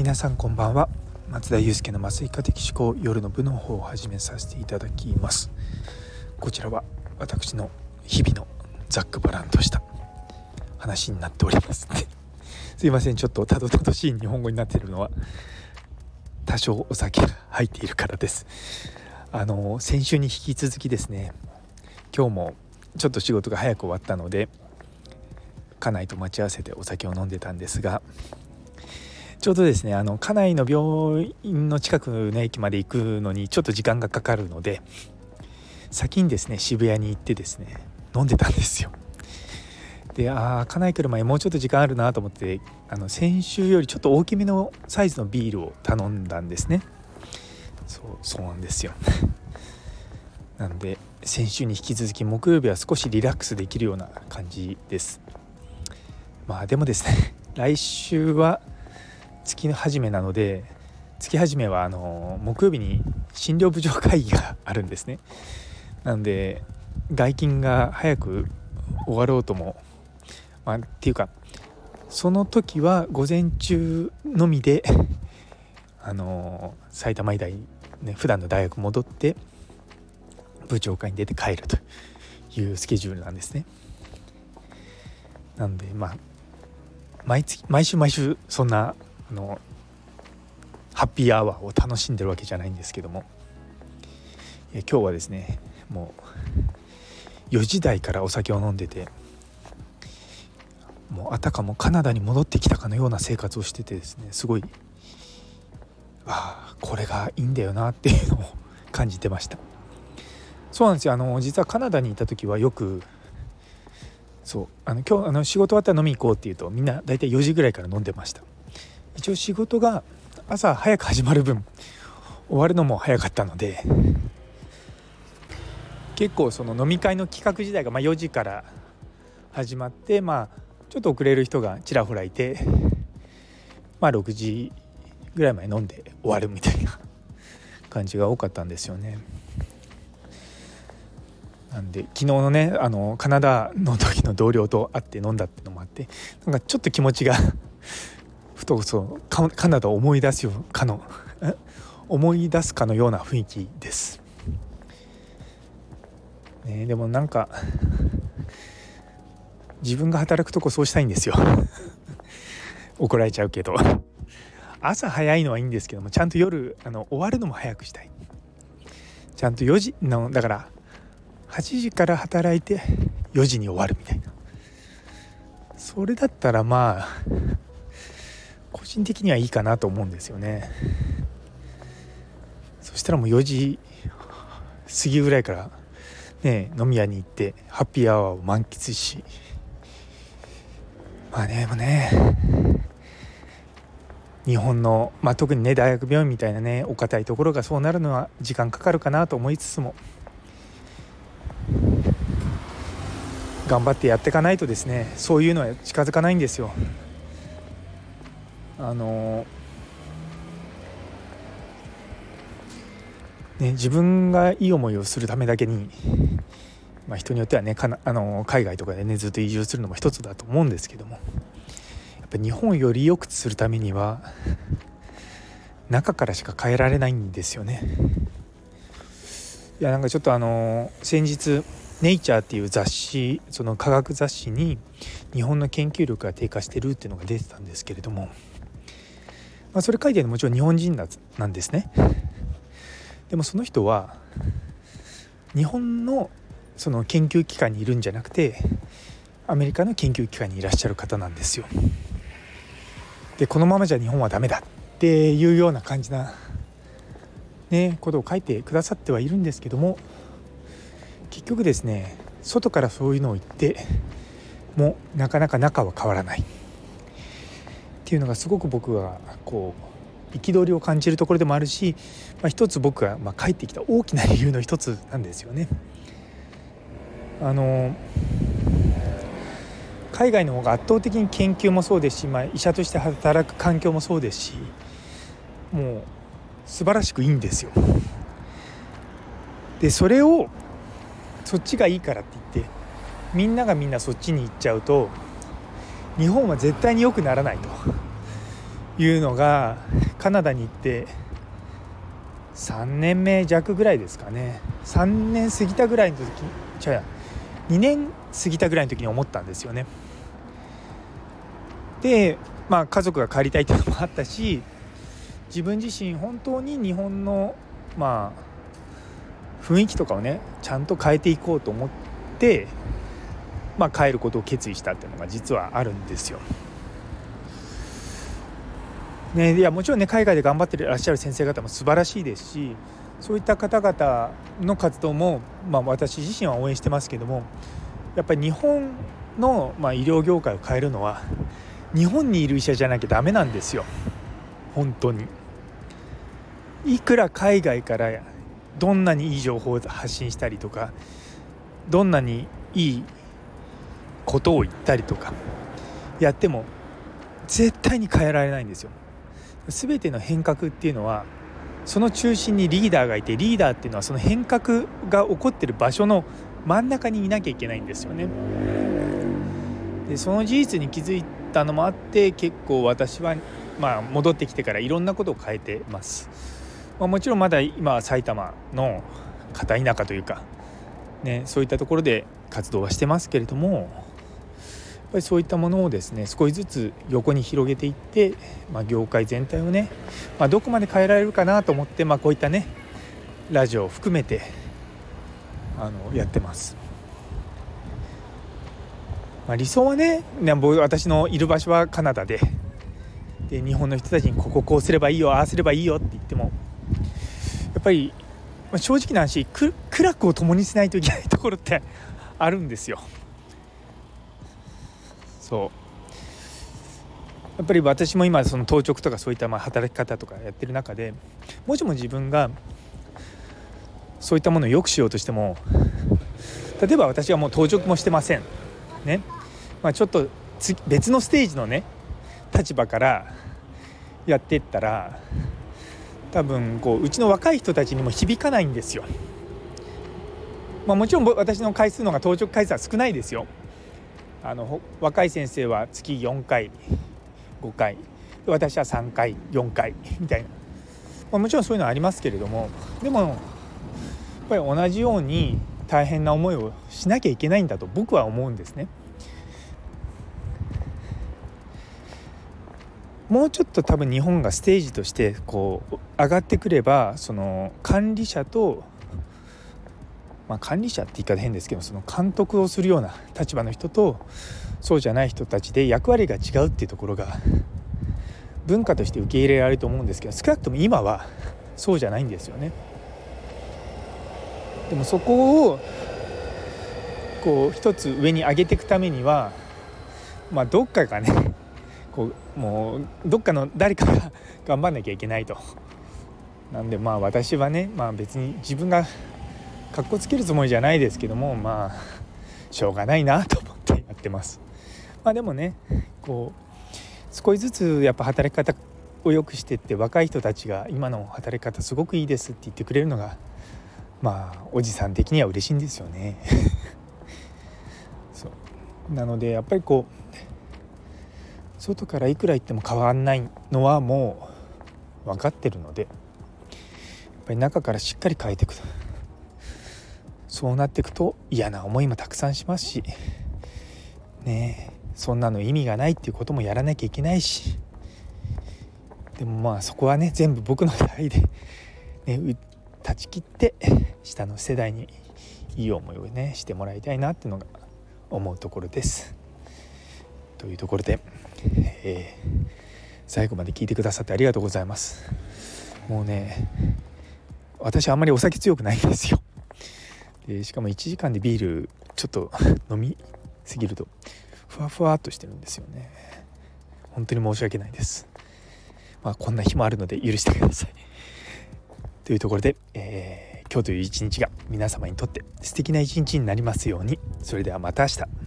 皆さんこんばんは。松田祐介の麻酔科的思考夜の部の方を始めさせていただきます。こちらは私の日々のざっくばらんとした話になっております。すいません。ちょっとたどたどしい日本語になっているのは多少お酒が入っているからです。あの先週に引き続きですね今日もちょっと仕事が早く終わったので家内と待ち合わせてお酒を飲んでたんですがちょうどですねあの家内の病院の近くの駅まで行くのにちょっと時間がかかるので先にですね渋谷に行ってですね飲んでたんですよ。でああ家内来る前もうちょっと時間あるなと思ってあの先週よりちょっと大きめのサイズのビールを頼んだんですね。そうそうなんですよ。なので先週に引き続き木曜日は少しリラックスできるような感じです。まあでもですね 来週は月始めなので月始めはあの木曜日に診療部長会議があるんですねなので外勤が早く終わろうとも、まあ、っていうかその時は午前中のみであの埼玉医大ね普段の大学戻って部長会に出て帰るというスケジュールなんですね。なのでまあ毎月毎週毎週そんなあのハッピーアワーを楽しんでるわけじゃないんですけども。今日はですねもう4時台からお酒を飲んでてもうあたかもカナダに戻ってきたかのような生活をしててですねすごいああこれがいいんだよなっていうのを感じてました。そうなんですよ。あの実はカナダにいた時はよくそうあの今日あの仕事終わったら飲み行こうっていうとみんな大体4時ぐらいから飲んでました。一応仕事が朝早く始まる分終わるのも早かったので結構その飲み会の企画自体がま4時から始まってまあちょっと遅れる人がちらほらいてまあ6時ぐらいまで飲んで終わるみたいな感じが多かったんですよね。なんで昨日のねあのカナダの時の同僚と会って飲んだってのもあってなんかちょっと気持ちがとそうカナダを思い出すよかの 思い出すかのような雰囲気です。ね、でもなんか自分が働くとこそうしたいんですよ。怒られちゃうけど。朝早いのはいいんですけどもちゃんと夜あの終わるのも早くしたい。ちゃんと4時のだから8時から働いて4時に終わるみたいな。それだったらまあ人的にはいいかなと思うんですよねそしたらもう4時過ぎぐらいからね飲み屋に行ってハッピーアワーを満喫しまあねもね日本の、まあ、特にね大学病院みたいなねお堅いところがそうなるのは時間かかるかなと思いつつも頑張ってやっていかないとですねそういうのは近づかないんですよ。あのね、自分がいい思いをするためだけに、まあ、人によってはねかなあの海外とかでねずっと移住するのも一つだと思うんですけどもやっぱ日本をより良くするためには中からしか変えられないんですよね。いやなんかちょっとあの先日「ネイチャー」っていう雑誌その科学雑誌に日本の研究力が低下してるっていうのが出てたんですけれどもまあ、それ書いてるのもちろん日本人なんですね。でもその人は日本のその研究機関にいるんじゃなくてアメリカの研究機関にいらっしゃる方なんですよ。でこのままじゃ日本はダメだっていうような感じな、ね、ことを書いてくださってはいるんですけども結局ですね外からそういうのを言ってもなかなか中は変わらない。っていうのがすごく僕はこう憤りを感じるところでもあるし、まあ、一つ僕がま帰ってきた大きな理由の一つなんですよね。あの海外の方が圧倒的に研究もそうですし、まあ、医者として働く環境もそうですしもう素晴らしくいいんですよ。でそれをそっちがいいからって言ってみんながみんなそっちに行っちゃうと日本は絶対に良くならないというのがカナダに行って3年目弱ぐらいですかね3年過ぎたぐらいの時に違う2年過ぎたぐらいの時に思ったんですよね。でまあ家族が帰りたいっていうのもあったし自分自身本当に日本のまあ雰囲気とかをねちゃんと変えていこうと思って、まあ、帰ることを決意したっていうのが実はあるんですよ。ね、いやもちろんね海外で頑張ってらっしゃる先生方も素晴らしいですしそういった方々の活動も、まあ、私自身は応援してますけどもやっぱり日本の、まあ、医療業界を変えるのは日本にいる医者じゃなきゃダメなんですよ本当に。いくら海外からどんなにいい情報を発信したりとかどんなにいいことを言ったりとかやっても絶対に変えられないんですよ。全ての変革っていうのはその中心にリーダーがいてリーダーっていうのはその変革が起こってる場所の真ん中にいなきゃいけないんですよね。でその事実に気づいたのもあって結構私はまあ戻ってきてからいろんなことを変えてます。まあ、もちろんまだ今は埼玉の片田舎というか、ね、そういったところで活動はしてますけれどもぱりそういったものをですね少しずつ横に広げていって、まあ、業界全体をね、まあ、どこまで変えられるかなと思って、まあ、こういったねラジオを含めてあのやってます。まあ、理想はね私のいる場所はカナダでで日本の人たちにこここうすればいいよああすればいいよって言ってもやっぱり、まあ、正直な話苦楽を共にしないといけないところってあるんですよ。そう。やっぱり私も今その当直とかそういったまあ働き方とかやってる中でもしも自分がそういったものを良くしようとしても例えば私はもう当直もしてません。ね、まあ、ちょっと別のステージのね立場からやっていったら多分こううちの若い人たちにも響かないんですよ。まあ、もちろん私の回数の方が当直回数は少ないですよ。あの若い先生は月4回5回私は3回4回みたいな、まあ、もちろんそういうのはありますけれどもでもやっぱり同じように大変な思いをしなきゃいけないんだと僕は思うんですね。もうちょっと多分日本がステージとしてこう上がってくればその管理者とまあ、管理者って言い方変ですけどその監督をするような立場の人とそうじゃない人たちで役割が違うっていうところが文化として受け入れられると思うんですけど少なくとも今はそうじゃないんですよね。でもそこをこう一つ上に上げていくためにはまあどっかがねこうもうどっかの誰かが頑張んなきゃいけないと。なんでまあ私はね、まあ、別に自分がかっこつけるつもりじゃないですけどもまあ しょうがないなと思ってやってます。まあ、でもねこう少しずつやっぱ働き方を良くしてって若い人たちが今の働き方すごくいいですって言ってくれるのがまあおじさん的には嬉しいんですよね。そうなのでやっぱりこう外からいくら言っても変わんないのはもう分かってるのでやっぱり中からしっかり変えていくと。そうなっていくと嫌な思いもたくさんしますしねそんなの意味がないっていうこともやらなきゃいけないしでもまあそこはね全部僕の代で、ね、断ち切って下の世代にいい思いをねしてもらいたいなっていうのが思うところです。というところで、えー、最後まで聞いてくださってありがとうございます。もうね私あんまりお酒強くないんですよ。でしかも1時間でビールちょっと 飲みすぎるとふわふわっとしてるんですよね。本当に申し訳ないです。まあこんな日もあるので許してください。というところで、えー、今日という一日が皆様にとって素敵な一日になりますように。それではまた明日。